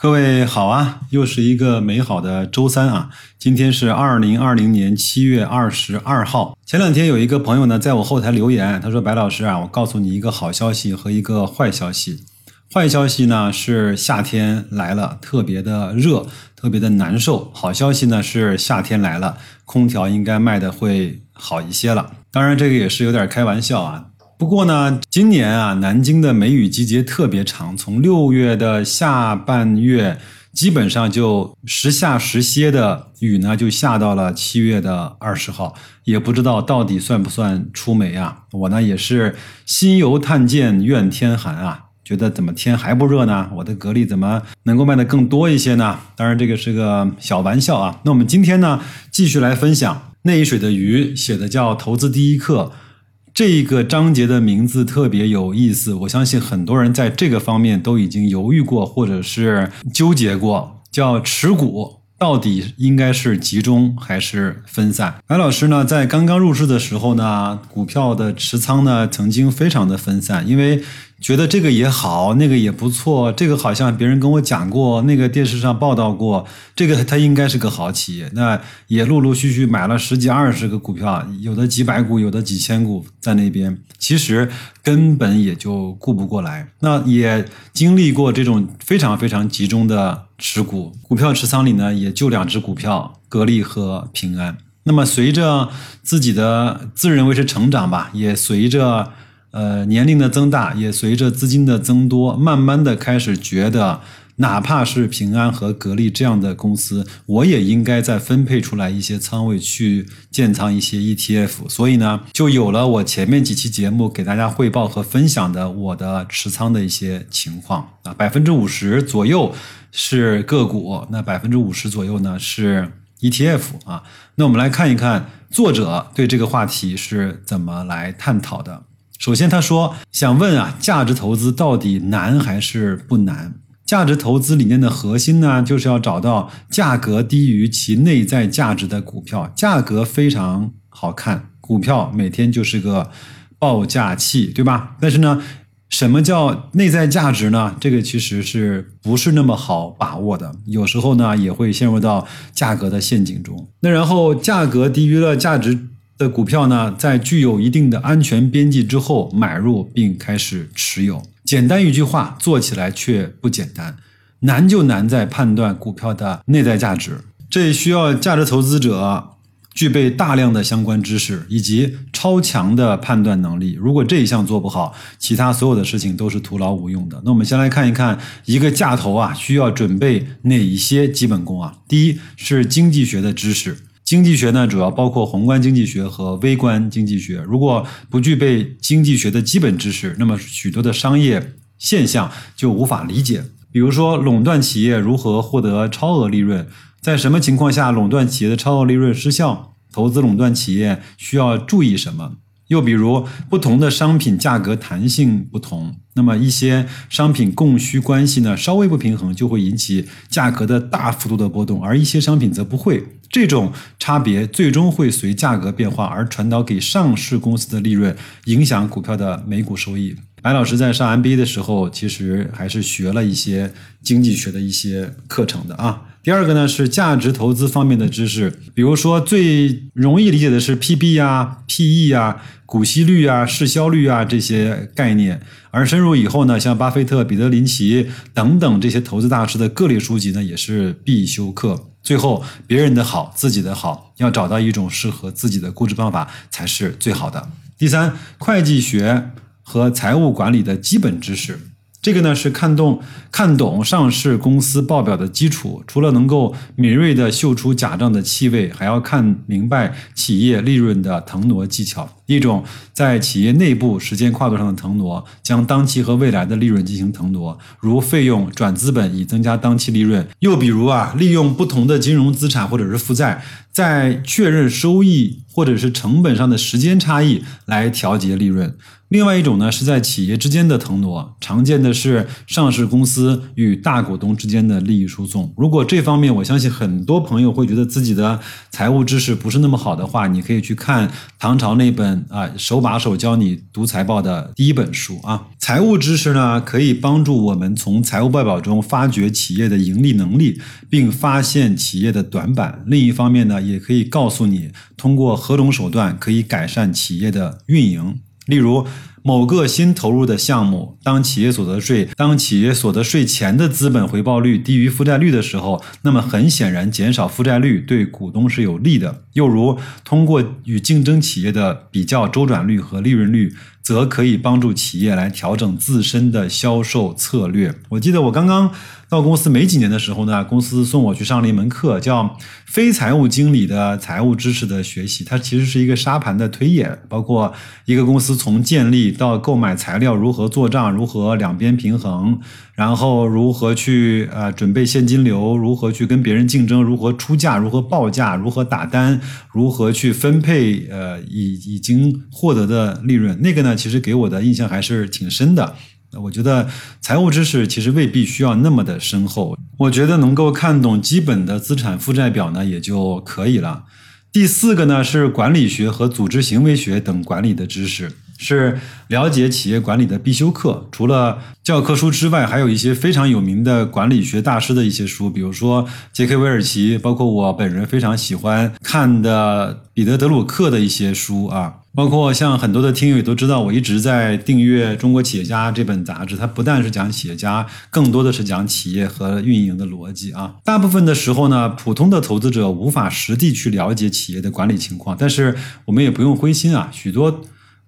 各位好啊，又是一个美好的周三啊！今天是二零二零年七月二十二号。前两天有一个朋友呢，在我后台留言，他说：“白老师啊，我告诉你一个好消息和一个坏消息。坏消息呢是夏天来了，特别的热，特别的难受。好消息呢是夏天来了，空调应该卖的会好一些了。当然，这个也是有点开玩笑啊。”不过呢，今年啊，南京的梅雨季节特别长，从六月的下半月，基本上就时下时歇的雨呢，就下到了七月的二十号，也不知道到底算不算出梅啊？我呢也是心犹叹见怨天寒啊，觉得怎么天还不热呢？我的格力怎么能够卖的更多一些呢？当然这个是个小玩笑啊。那我们今天呢，继续来分享内水的鱼写的叫《投资第一课》。这一个章节的名字特别有意思，我相信很多人在这个方面都已经犹豫过，或者是纠结过，叫持股到底应该是集中还是分散？白老师呢，在刚刚入市的时候呢，股票的持仓呢，曾经非常的分散，因为。觉得这个也好，那个也不错，这个好像别人跟我讲过，那个电视上报道过，这个它应该是个好企业。那也陆陆续续买了十几二十个股票，有的几百股，有的几千股在那边，其实根本也就顾不过来。那也经历过这种非常非常集中的持股，股票持仓里呢，也就两只股票，格力和平安。那么随着自己的自认为是成长吧，也随着。呃，年龄的增大也随着资金的增多，慢慢的开始觉得，哪怕是平安和格力这样的公司，我也应该再分配出来一些仓位去建仓一些 ETF。所以呢，就有了我前面几期节目给大家汇报和分享的我的持仓的一些情况啊，百分之五十左右是个股，那百分之五十左右呢是 ETF 啊。那我们来看一看作者对这个话题是怎么来探讨的。首先，他说想问啊，价值投资到底难还是不难？价值投资理念的核心呢，就是要找到价格低于其内在价值的股票。价格非常好看，股票每天就是个报价器，对吧？但是呢，什么叫内在价值呢？这个其实是不是那么好把握的？有时候呢，也会陷入到价格的陷阱中。那然后，价格低于了价值。的股票呢，在具有一定的安全边际之后买入并开始持有。简单一句话，做起来却不简单，难就难在判断股票的内在价值。这需要价值投资者具备大量的相关知识以及超强的判断能力。如果这一项做不好，其他所有的事情都是徒劳无用的。那我们先来看一看一个价投啊，需要准备哪一些基本功啊？第一是经济学的知识。经济学呢，主要包括宏观经济学和微观经济学。如果不具备经济学的基本知识，那么许多的商业现象就无法理解。比如说，垄断企业如何获得超额利润？在什么情况下垄断企业的超额利润失效？投资垄断企业需要注意什么？又比如，不同的商品价格弹性不同，那么一些商品供需关系呢稍微不平衡，就会引起价格的大幅度的波动，而一些商品则不会。这种差别最终会随价格变化而传导给上市公司的利润，影响股票的每股收益。白老师在上 MBA 的时候，其实还是学了一些经济学的一些课程的啊。第二个呢是价值投资方面的知识，比如说最容易理解的是 PB 啊、PE 啊、股息率啊、市销率啊这些概念。而深入以后呢，像巴菲特、彼得林奇等等这些投资大师的各类书籍呢，也是必修课。最后，别人的好，自己的好，要找到一种适合自己的估值方法才是最好的。第三，会计学和财务管理的基本知识，这个呢是看懂看懂上市公司报表的基础。除了能够敏锐地嗅出假账的气味，还要看明白企业利润的腾挪技巧。一种在企业内部时间跨度上的腾挪，将当期和未来的利润进行腾挪，如费用转资本以增加当期利润；又比如啊，利用不同的金融资产或者是负债，在确认收益或者是成本上的时间差异来调节利润。另外一种呢，是在企业之间的腾挪，常见的是上市公司与大股东之间的利益输送。如果这方面，我相信很多朋友会觉得自己的财务知识不是那么好的话，你可以去看唐朝那本啊手把手教你读财报的第一本书啊。财务知识呢，可以帮助我们从财务报表中发掘企业的盈利能力，并发现企业的短板。另一方面呢，也可以告诉你通过何种手段可以改善企业的运营。例如，某个新投入的项目，当企业所得税当企业所得税前的资本回报率低于负债率的时候，那么很显然，减少负债率对股东是有利的。又如，通过与竞争企业的比较周转率和利润率。则可以帮助企业来调整自身的销售策略。我记得我刚刚到公司没几年的时候呢，公司送我去上了一门课，叫非财务经理的财务知识的学习。它其实是一个沙盘的推演，包括一个公司从建立到购买材料如何做账，如何两边平衡，然后如何去呃准备现金流，如何去跟别人竞争，如何出价，如何报价，如何打单，如何去分配呃已已经获得的利润。那个呢？其实给我的印象还是挺深的。我觉得财务知识其实未必需要那么的深厚，我觉得能够看懂基本的资产负债表呢也就可以了。第四个呢是管理学和组织行为学等管理的知识。是了解企业管理的必修课。除了教科书之外，还有一些非常有名的管理学大师的一些书，比如说杰克韦尔奇，包括我本人非常喜欢看的彼得德鲁克的一些书啊。包括像很多的听友也都知道，我一直在订阅《中国企业家》这本杂志，它不但是讲企业家，更多的是讲企业和运营的逻辑啊。大部分的时候呢，普通的投资者无法实地去了解企业的管理情况，但是我们也不用灰心啊，许多。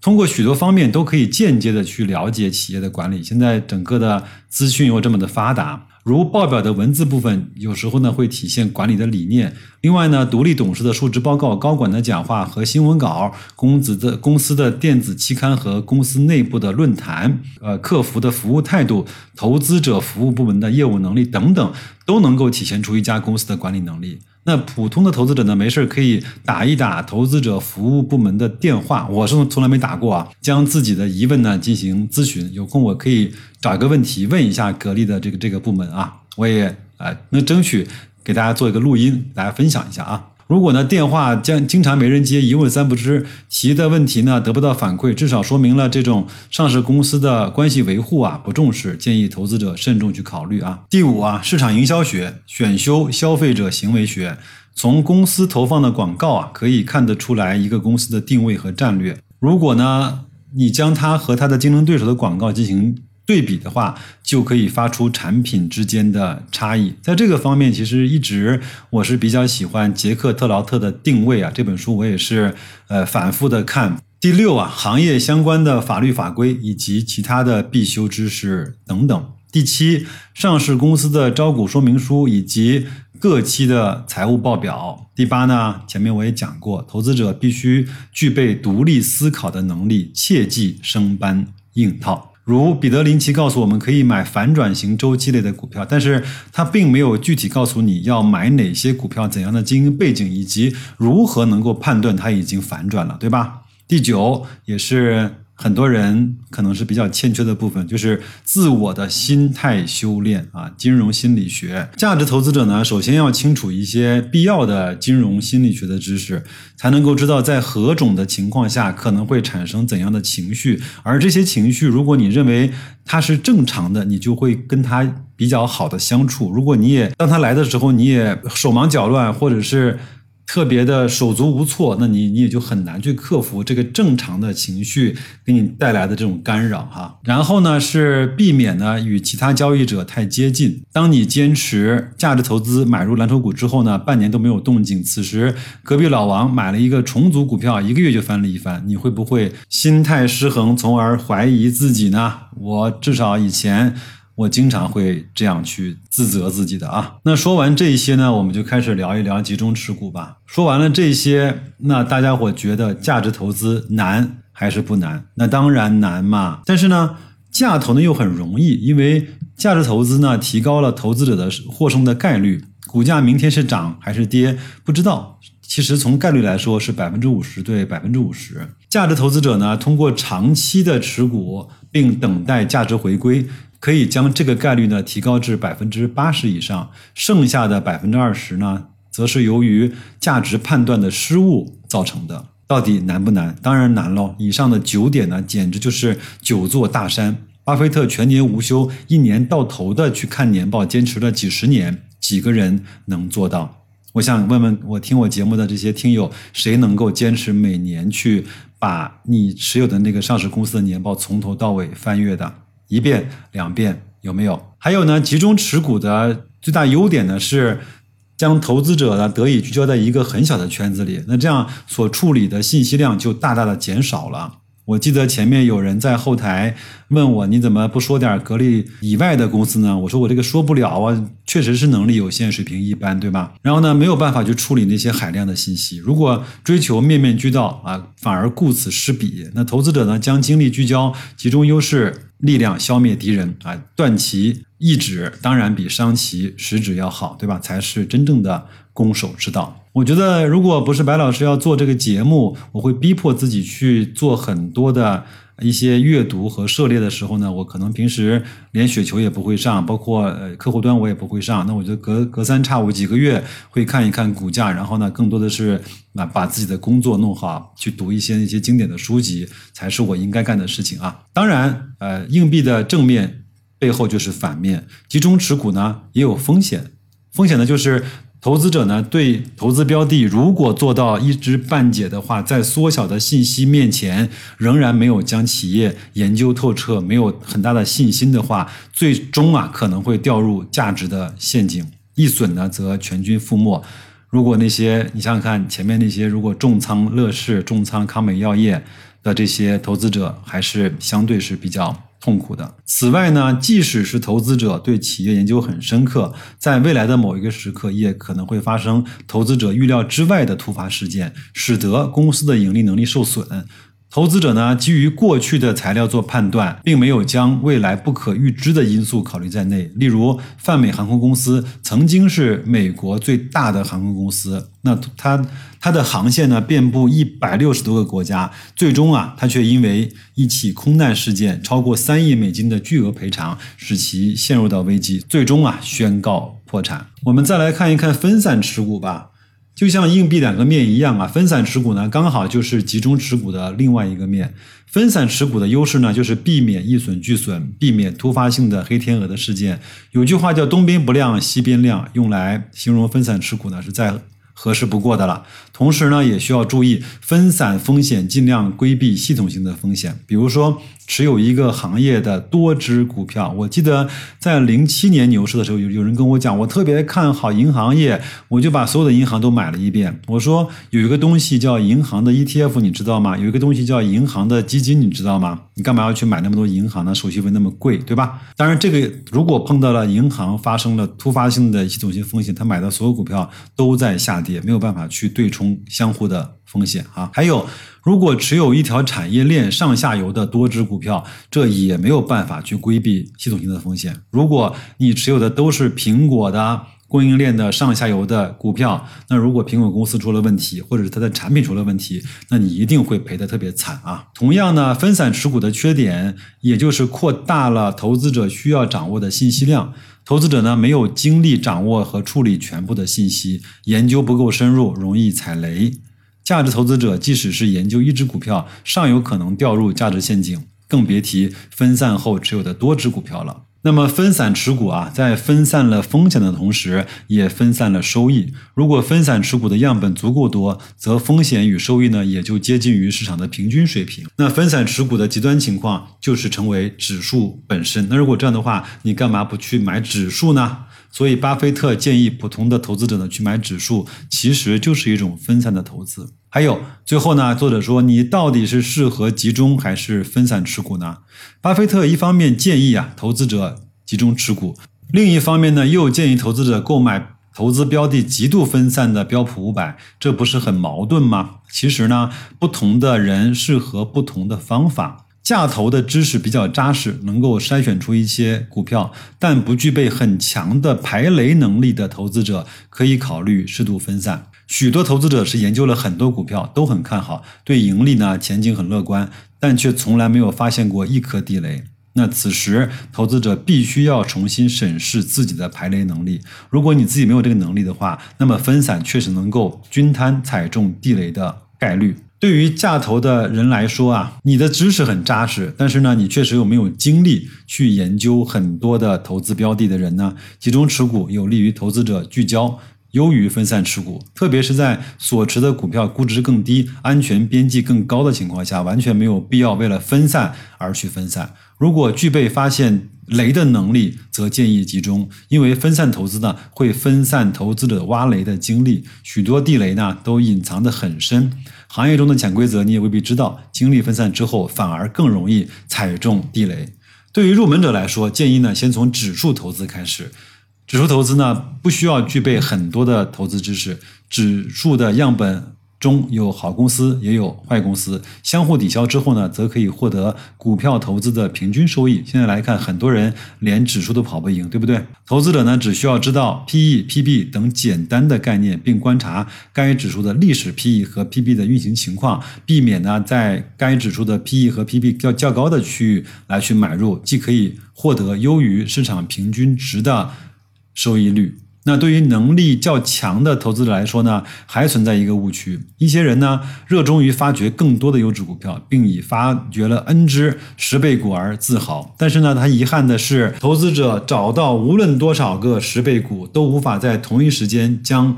通过许多方面都可以间接的去了解企业的管理。现在整个的资讯又这么的发达，如报表的文字部分，有时候呢会体现管理的理念。另外呢，独立董事的述职报告、高管的讲话和新闻稿、公子的公司的电子期刊和公司内部的论坛，呃，客服的服务态度、投资者服务部门的业务能力等等，都能够体现出一家公司的管理能力。那普通的投资者呢，没事可以打一打投资者服务部门的电话，我是从来没打过啊。将自己的疑问呢进行咨询，有空我可以找一个问题问一下格力的这个这个部门啊，我也啊能争取给大家做一个录音，大家分享一下啊。如果呢电话将经常没人接，一问三不知，提的问题呢得不到反馈，至少说明了这种上市公司的关系维护啊不重视，建议投资者慎重去考虑啊。第五啊，市场营销学选修消费者行为学，从公司投放的广告啊可以看得出来一个公司的定位和战略。如果呢你将它和它的竞争对手的广告进行。对比的话，就可以发出产品之间的差异。在这个方面，其实一直我是比较喜欢杰克特劳特的定位啊，这本书我也是呃反复的看。第六啊，行业相关的法律法规以及其他的必修知识等等。第七，上市公司的招股说明书以及各期的财务报表。第八呢，前面我也讲过，投资者必须具备独立思考的能力，切忌生搬硬套。如彼得林奇告诉我们，可以买反转型周期类的股票，但是他并没有具体告诉你要买哪些股票、怎样的经营背景，以及如何能够判断它已经反转了，对吧？第九也是。很多人可能是比较欠缺的部分，就是自我的心态修炼啊。金融心理学，价值投资者呢，首先要清楚一些必要的金融心理学的知识，才能够知道在何种的情况下可能会产生怎样的情绪。而这些情绪，如果你认为它是正常的，你就会跟他比较好的相处。如果你也当他来的时候，你也手忙脚乱，或者是。特别的手足无措，那你你也就很难去克服这个正常的情绪给你带来的这种干扰哈。然后呢，是避免呢与其他交易者太接近。当你坚持价值投资买入蓝筹股之后呢，半年都没有动静，此时隔壁老王买了一个重组股票，一个月就翻了一番，你会不会心态失衡，从而怀疑自己呢？我至少以前。我经常会这样去自责自己的啊。那说完这些呢，我们就开始聊一聊集中持股吧。说完了这些，那大家伙觉得价值投资难还是不难？那当然难嘛。但是呢，价投呢又很容易，因为价值投资呢提高了投资者的获胜的概率。股价明天是涨还是跌，不知道。其实从概率来说是百分之五十对百分之五十。价值投资者呢，通过长期的持股并等待价值回归。可以将这个概率呢提高至百分之八十以上，剩下的百分之二十呢，则是由于价值判断的失误造成的。到底难不难？当然难喽！以上的九点呢，简直就是九座大山。巴菲特全年无休，一年到头的去看年报，坚持了几十年，几个人能做到？我想问问我听我节目的这些听友，谁能够坚持每年去把你持有的那个上市公司的年报从头到尾翻阅的？一遍两遍有没有？还有呢？集中持股的最大优点呢是将投资者呢得以聚焦在一个很小的圈子里，那这样所处理的信息量就大大的减少了。我记得前面有人在后台问我，你怎么不说点格力以外的公司呢？我说我这个说不了啊，确实是能力有限，水平一般，对吧？然后呢，没有办法去处理那些海量的信息。如果追求面面俱到啊，反而顾此失彼。那投资者呢，将精力聚焦，集中优势。力量消灭敌人啊，断其意志，当然比伤其食指要好，对吧？才是真正的攻守之道。我觉得，如果不是白老师要做这个节目，我会逼迫自己去做很多的。一些阅读和涉猎的时候呢，我可能平时连雪球也不会上，包括呃客户端我也不会上。那我就隔隔三差五几个月会看一看股价，然后呢，更多的是啊把自己的工作弄好，去读一些一些经典的书籍，才是我应该干的事情啊。当然，呃，硬币的正面背后就是反面，集中持股呢也有风险，风险呢就是。投资者呢，对投资标的如果做到一知半解的话，在缩小的信息面前，仍然没有将企业研究透彻，没有很大的信心的话，最终啊可能会掉入价值的陷阱，一损呢则全军覆没。如果那些你想想看，前面那些如果重仓乐视、重仓康美药业的这些投资者，还是相对是比较。痛苦的。此外呢，即使是投资者对企业研究很深刻，在未来的某一个时刻，也可能会发生投资者预料之外的突发事件，使得公司的盈利能力受损。投资者呢，基于过去的材料做判断，并没有将未来不可预知的因素考虑在内。例如，泛美航空公司曾经是美国最大的航空公司，那它它的航线呢遍布一百六十多个国家，最终啊，它却因为一起空难事件，超过三亿美金的巨额赔偿，使其陷入到危机，最终啊宣告破产。我们再来看一看分散持股吧。就像硬币两个面一样啊，分散持股呢，刚好就是集中持股的另外一个面。分散持股的优势呢，就是避免一损俱损，避免突发性的黑天鹅的事件。有句话叫“东边不亮西边亮”，用来形容分散持股呢，是再合适不过的了。同时呢，也需要注意分散风险，尽量规避系统性的风险，比如说。持有一个行业的多只股票，我记得在零七年牛市的时候，有有人跟我讲，我特别看好银行业，我就把所有的银行都买了一遍。我说有一个东西叫银行的 ETF，你知道吗？有一个东西叫银行的基金，你知道吗？你干嘛要去买那么多银行呢？手续费那么贵，对吧？当然，这个如果碰到了银行发生了突发性的系统性风险，他买的所有股票都在下跌，没有办法去对冲相互的。风险啊，还有，如果持有一条产业链上下游的多只股票，这也没有办法去规避系统性的风险。如果你持有的都是苹果的供应链的上下游的股票，那如果苹果公司出了问题，或者是它的产品出了问题，那你一定会赔得特别惨啊。同样呢，分散持股的缺点，也就是扩大了投资者需要掌握的信息量，投资者呢没有精力掌握和处理全部的信息，研究不够深入，容易踩雷。价值投资者即使是研究一只股票，尚有可能掉入价值陷阱，更别提分散后持有的多只股票了。那么分散持股啊，在分散了风险的同时，也分散了收益。如果分散持股的样本足够多，则风险与收益呢，也就接近于市场的平均水平。那分散持股的极端情况就是成为指数本身。那如果这样的话，你干嘛不去买指数呢？所以，巴菲特建议普通的投资者呢去买指数，其实就是一种分散的投资。还有，最后呢，作者说，你到底是适合集中还是分散持股呢？巴菲特一方面建议啊，投资者集中持股。另一方面呢，又建议投资者购买投资标的极度分散的标普五百，这不是很矛盾吗？其实呢，不同的人适合不同的方法。价投的知识比较扎实，能够筛选出一些股票，但不具备很强的排雷能力的投资者，可以考虑适度分散。许多投资者是研究了很多股票，都很看好，对盈利呢前景很乐观，但却从来没有发现过一颗地雷。那此时，投资者必须要重新审视自己的排雷能力。如果你自己没有这个能力的话，那么分散确实能够均摊踩中地雷的概率。对于价投的人来说啊，你的知识很扎实，但是呢，你确实又没有精力去研究很多的投资标的的人呢，集中持股有利于投资者聚焦。优于分散持股，特别是在所持的股票估值更低、安全边际更高的情况下，完全没有必要为了分散而去分散。如果具备发现雷的能力，则建议集中，因为分散投资呢会分散投资者挖雷的精力，许多地雷呢都隐藏得很深，行业中的潜规则你也未必知道。精力分散之后，反而更容易踩中地雷。对于入门者来说，建议呢先从指数投资开始。指数投资呢，不需要具备很多的投资知识。指数的样本中有好公司，也有坏公司，相互抵消之后呢，则可以获得股票投资的平均收益。现在来看，很多人连指数都跑不赢，对不对？投资者呢，只需要知道 P/E、P/B 等简单的概念，并观察该指数的历史 P/E 和 P/B 的运行情况，避免呢在该指数的 P/E 和 P/B 较较高的区域来去买入，既可以获得优于市场平均值的。收益率，那对于能力较强的投资者来说呢，还存在一个误区。一些人呢，热衷于发掘更多的优质股票，并以发掘了 N 只十倍股而自豪。但是呢，他遗憾的是，投资者找到无论多少个十倍股，都无法在同一时间将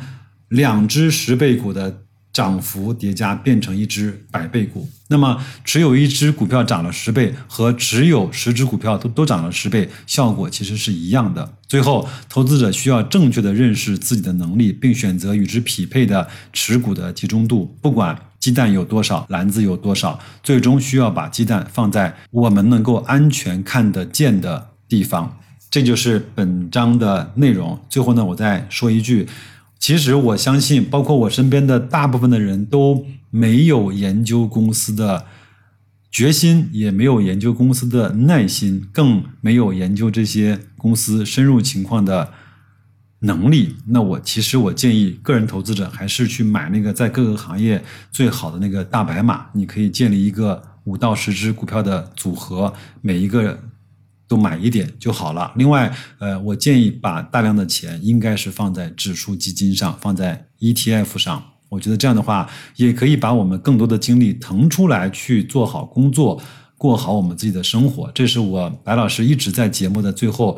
两只十倍股的。涨幅叠加变成一只百倍股，那么持有一只股票涨了十倍和持有十只股票都都涨了十倍，效果其实是一样的。最后，投资者需要正确的认识自己的能力，并选择与之匹配的持股的集中度。不管鸡蛋有多少，篮子有多少，最终需要把鸡蛋放在我们能够安全看得见的地方。这就是本章的内容。最后呢，我再说一句。其实我相信，包括我身边的大部分的人都没有研究公司的决心，也没有研究公司的耐心，更没有研究这些公司深入情况的能力。那我其实我建议个人投资者还是去买那个在各个行业最好的那个大白马，你可以建立一个五到十只股票的组合，每一个。都买一点就好了。另外，呃，我建议把大量的钱应该是放在指数基金上，放在 ETF 上。我觉得这样的话，也可以把我们更多的精力腾出来去做好工作，过好我们自己的生活。这是我白老师一直在节目的最后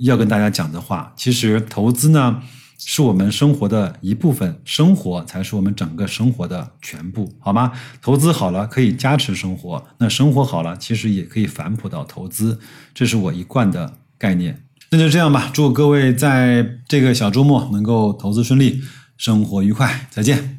要跟大家讲的话。其实投资呢。是我们生活的一部分，生活才是我们整个生活的全部，好吗？投资好了可以加持生活，那生活好了其实也可以反哺到投资，这是我一贯的概念。那就这样吧，祝各位在这个小周末能够投资顺利，生活愉快，再见。